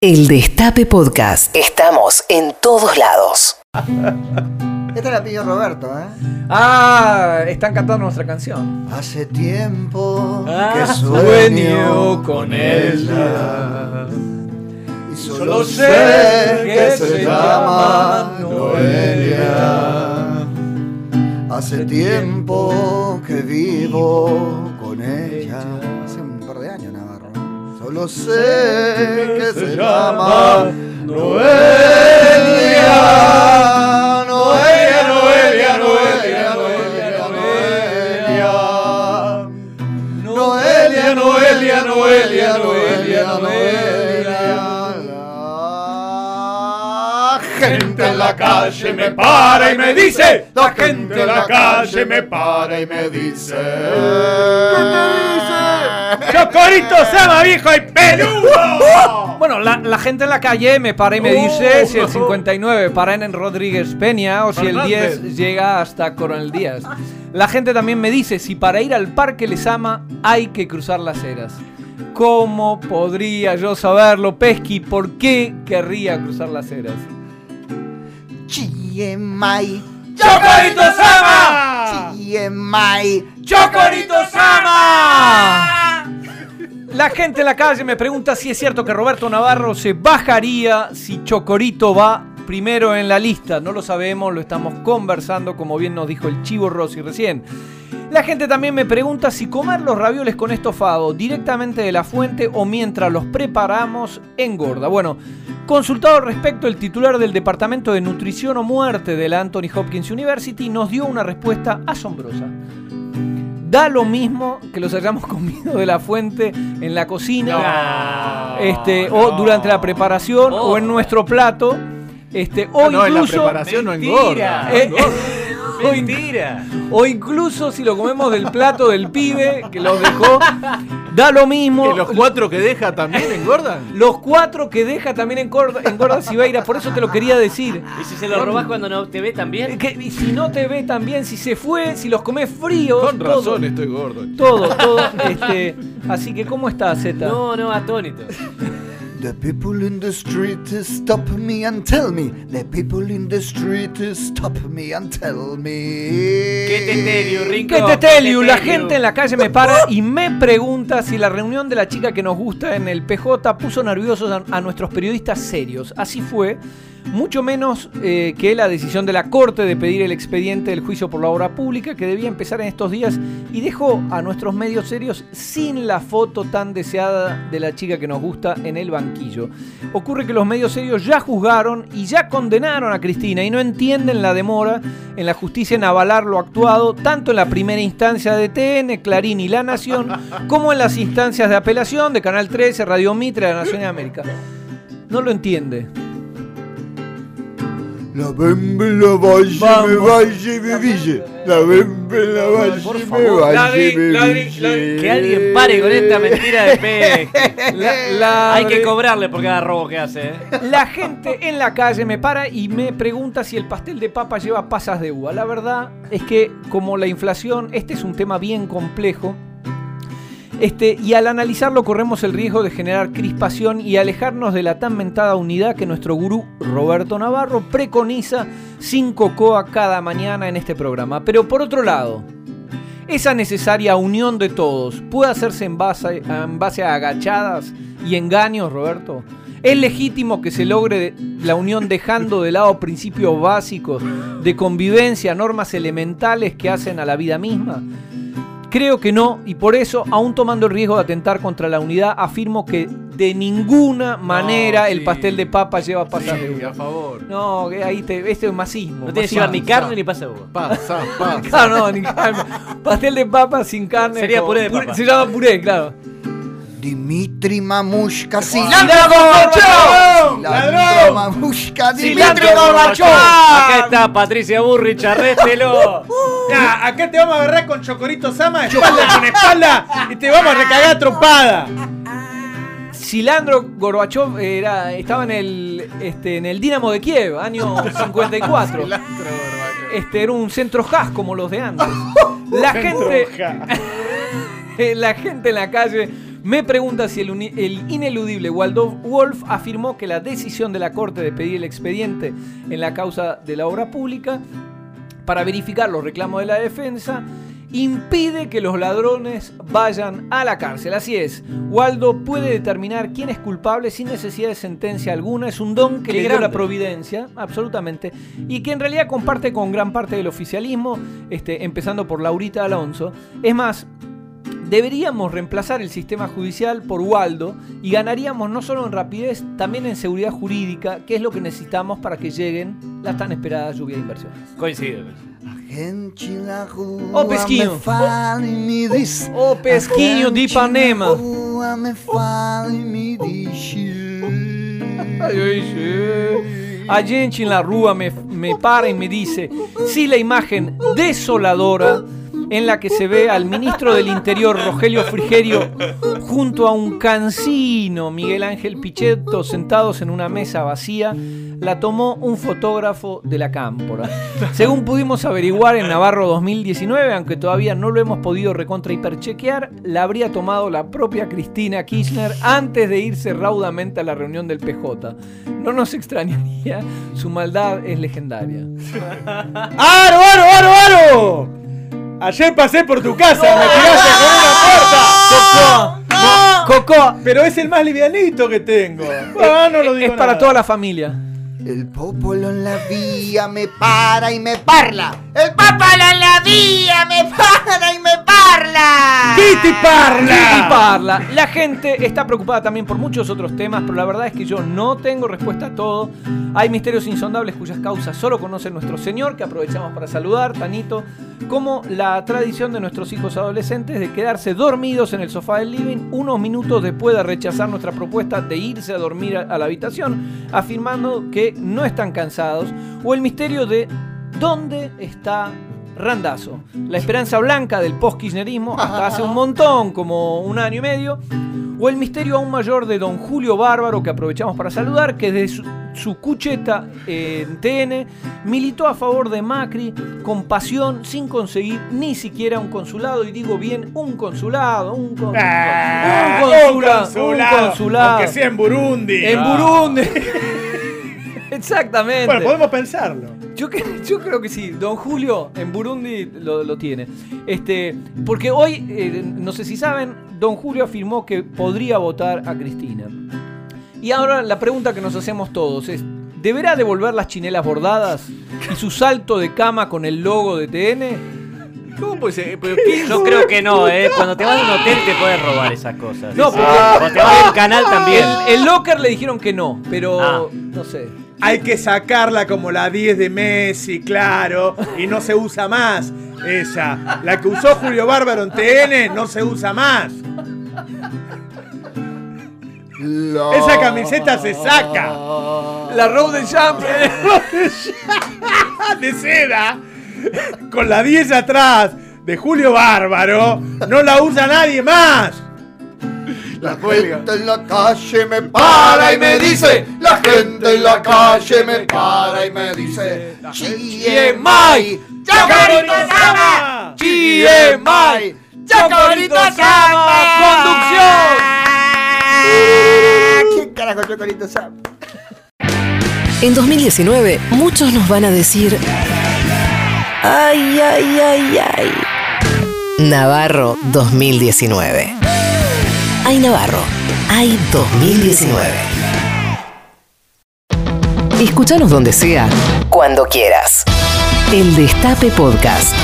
El Destape Podcast. Estamos en todos lados. Esta la pidió Roberto, ¿eh? Ah, están cantando nuestra canción. Hace tiempo Ah, que sueño con ella. Y Solo sé que que se se llama llama Noelia. Hace tiempo que vivo Solo sé que se llama. Noelia, la calle me para y me dice. La gente en la calle me para y me dice. ¿Qué te dice? ¡Chocorito Sama, viejo y peludo! Bueno, la, la gente en la calle me para y me dice si el 59 para en Rodríguez Peña o si el 10 llega hasta Coronel Díaz. La gente también me dice si para ir al Parque Lesama hay que cruzar las eras. ¿Cómo podría yo saberlo, Pesky? ¿Por qué querría cruzar las eras? Chiemai. ¡Chocorito Sama! Chiemai. ¡Chocorito Sama! La gente en la calle me pregunta si es cierto que Roberto Navarro se bajaría si Chocorito va primero en la lista. No lo sabemos, lo estamos conversando, como bien nos dijo el Chivo Rossi recién. La gente también me pregunta si comer los ravioles con estofado directamente de la fuente o mientras los preparamos engorda. Bueno, consultado al respecto, el titular del Departamento de Nutrición o Muerte de la Anthony Hopkins University nos dio una respuesta asombrosa. Da lo mismo que los hayamos comido de la fuente en la cocina, este, o durante la preparación, o en nuestro plato, este, o no, en la incluso. preparación no engorda. Eh, no engorda. O in- O incluso si lo comemos del plato del pibe que los dejó, da lo mismo. ¿Que los cuatro que deja también engordan? Los cuatro que deja también engorda, engorda Sibeira, por eso te lo quería decir. ¿Y si se lo robás cuando no te ve también? Que, y si no te ve también, si se fue, si los comes fríos. Con todo, razón estoy gordo. Todo, todo. Este, así que, ¿cómo estás, Zeta? No, no, atónito. The people in the street stop me and tell me. The people in the street stop me and tell me. ¿Qué te tell you, Rinco? ¿Qué te tell you? La gente en la calle me para y me pregunta si la reunión de la chica que nos gusta en el PJ puso nerviosos a, a nuestros periodistas serios. Así fue. Mucho menos eh, que la decisión de la Corte de pedir el expediente del juicio por la obra pública que debía empezar en estos días y dejó a nuestros medios serios sin la foto tan deseada de la chica que nos gusta en el banquillo. Ocurre que los medios serios ya juzgaron y ya condenaron a Cristina y no entienden la demora en la justicia en avalar lo actuado tanto en la primera instancia de TN, Clarín y La Nación como en las instancias de apelación de Canal 13, Radio Mitre, La Nación de América. No lo entiende. La bembe la valle me valle me ville. La bembe la valle Por me favor. valle Ladri, me ladri, ville. Que alguien pare con esta mentira de pe. La- la- Hay que cobrarle por cada robo que hace, ¿eh? La gente en la calle me para y me pregunta si el pastel de papa lleva pasas de uva. La verdad es que como la inflación, este es un tema bien complejo. Este, y al analizarlo corremos el riesgo de generar crispación y alejarnos de la tan mentada unidad que nuestro gurú Roberto Navarro preconiza sin cocoa cada mañana en este programa. Pero por otro lado, esa necesaria unión de todos puede hacerse en base a agachadas y engaños, Roberto. ¿Es legítimo que se logre la unión dejando de lado principios básicos de convivencia, normas elementales que hacen a la vida misma? Creo que no, y por eso, aún tomando el riesgo de atentar contra la unidad, afirmo que de ninguna manera el sí. pastel de papa lleva pasas de Sí, uva. a favor. No, que ahí te, este es masismo. No tiene que masismo. llevar ni carne ni pasa uva. Pasa, pasa. Claro, no, ni carne. Pastel de papa sin carne. Sería puré de papa. Se llama puré, claro. Dimitri Mamushka, ¡Cilantro cilantro Gorbachev! Cilantro Mamushka, Dimitri ¡Cilantro Gorbachev. Acá está Patricia Burrich, arréstelo. Ya, acá te vamos a agarrar con Chocorito Sama, espalda con espalda, y te vamos a recagar a trompada. Silandro Gorbachev era, estaba en el, este, en el Dinamo de Kiev, año 54. Este, era un centro has como los de antes. La gente, la gente en la calle Me pregunta si el, ineludible Waldo Wolf afirmó que la decisión de la Corte de pedir el expediente en la causa de la obra pública para verificar los reclamos de la defensa impide que los ladrones vayan a la cárcel. Así es, Waldo puede determinar quién es culpable sin necesidad de sentencia alguna. Es un don que Qué le dio la providencia, absolutamente, y que en realidad comparte con gran parte del oficialismo, este, empezando por Laurita Alonso. Es más, Deberíamos reemplazar el sistema judicial por Waldo y ganaríamos no solo en rapidez, también en seguridad jurídica, que es lo que necesitamos para que lleguen las tan esperadas lluvias de inversiones. Coincido. Rua Ô, Pesquinho. diz Ô, Pesquinho de Ipanema. rua A gente en la rúa me, me para y me dice, si la imagen desoladora en la que se ve al ministro del Interior, Rogelio Frigerio, junto a un cancino, Miguel Ángel Pichetto, sentados en una mesa vacía, la tomó un fotógrafo de la Cámpora. Según pudimos averiguar en Navarro 2019, aunque todavía no lo hemos podido recontra hiperchequear, la habría tomado la propia Cristina Kirchner antes de irse raudamente a la reunión del PJ. No nos extrañaría, su maldad es legendaria. ¡Aro, aro, aro, aro! Ayer pasé por tu casa, me tiraste con una puerta. Coco, Pero es el más livianito que tengo. Ah, no lo digo es para nada. toda la familia. El popolo en la vía me para y me parla El popolo en la vía me para y me parla. ¡Kitty parla! Y parla. La gente está preocupada también por muchos otros temas, pero la verdad es que yo no tengo respuesta a todo. Hay misterios insondables cuyas causas solo conoce nuestro Señor, que aprovechamos para saludar, Tanito, como la tradición de nuestros hijos adolescentes de quedarse dormidos en el sofá del living unos minutos después de rechazar nuestra propuesta de irse a dormir a la habitación, afirmando que no están cansados, o el misterio de dónde está Randazo, la esperanza blanca del post-kirchnerismo hasta hace un montón, como un año y medio, o el misterio aún mayor de don Julio Bárbaro, que aprovechamos para saludar, que desde su, su cucheta en TN militó a favor de Macri con pasión sin conseguir ni siquiera un consulado, y digo bien, un consulado, un, con- Ah, un consulado, un consulado, Aunque sea en Burundi. en Ah. Burundi. Exactamente. Bueno, podemos pensarlo. Yo, yo creo que sí, don Julio en Burundi lo, lo tiene. Este, porque hoy, eh, no sé si saben, don Julio afirmó que podría votar a Cristina. Y ahora la pregunta que nos hacemos todos es, ¿deberá devolver las chinelas bordadas y su salto de cama con el logo de TN? ¿Cómo puede ser? ¿Pero qué? Yo creo que no, ¿eh? Cuando te vas a un hotel te puedes robar esas cosas. No, porque- Cuando te vas a un canal también. El, el locker le dijeron que no, pero Ah. no sé. Hay que sacarla como la 10 de Messi, claro. Y no se usa más. Esa. La que usó Julio Bárbaro en TN no se usa más. Esa camiseta se saca. La Road de Champ. de seda. Con la 10 atrás de Julio Bárbaro. No la usa nadie más. La gente en la calle me para y me dice, la gente en la calle me para y me dice, Chiemai, Chacarito Sama. GMI. Chacarito Sama. ¿Quién carajo Chocorito Sam? En 2019, muchos nos van a decir. Ay, ay, ay, ay. Navarro 2019. Ay, Navarro. Ay, 2019. Escúchanos donde sea, cuando quieras. El Destape Podcast.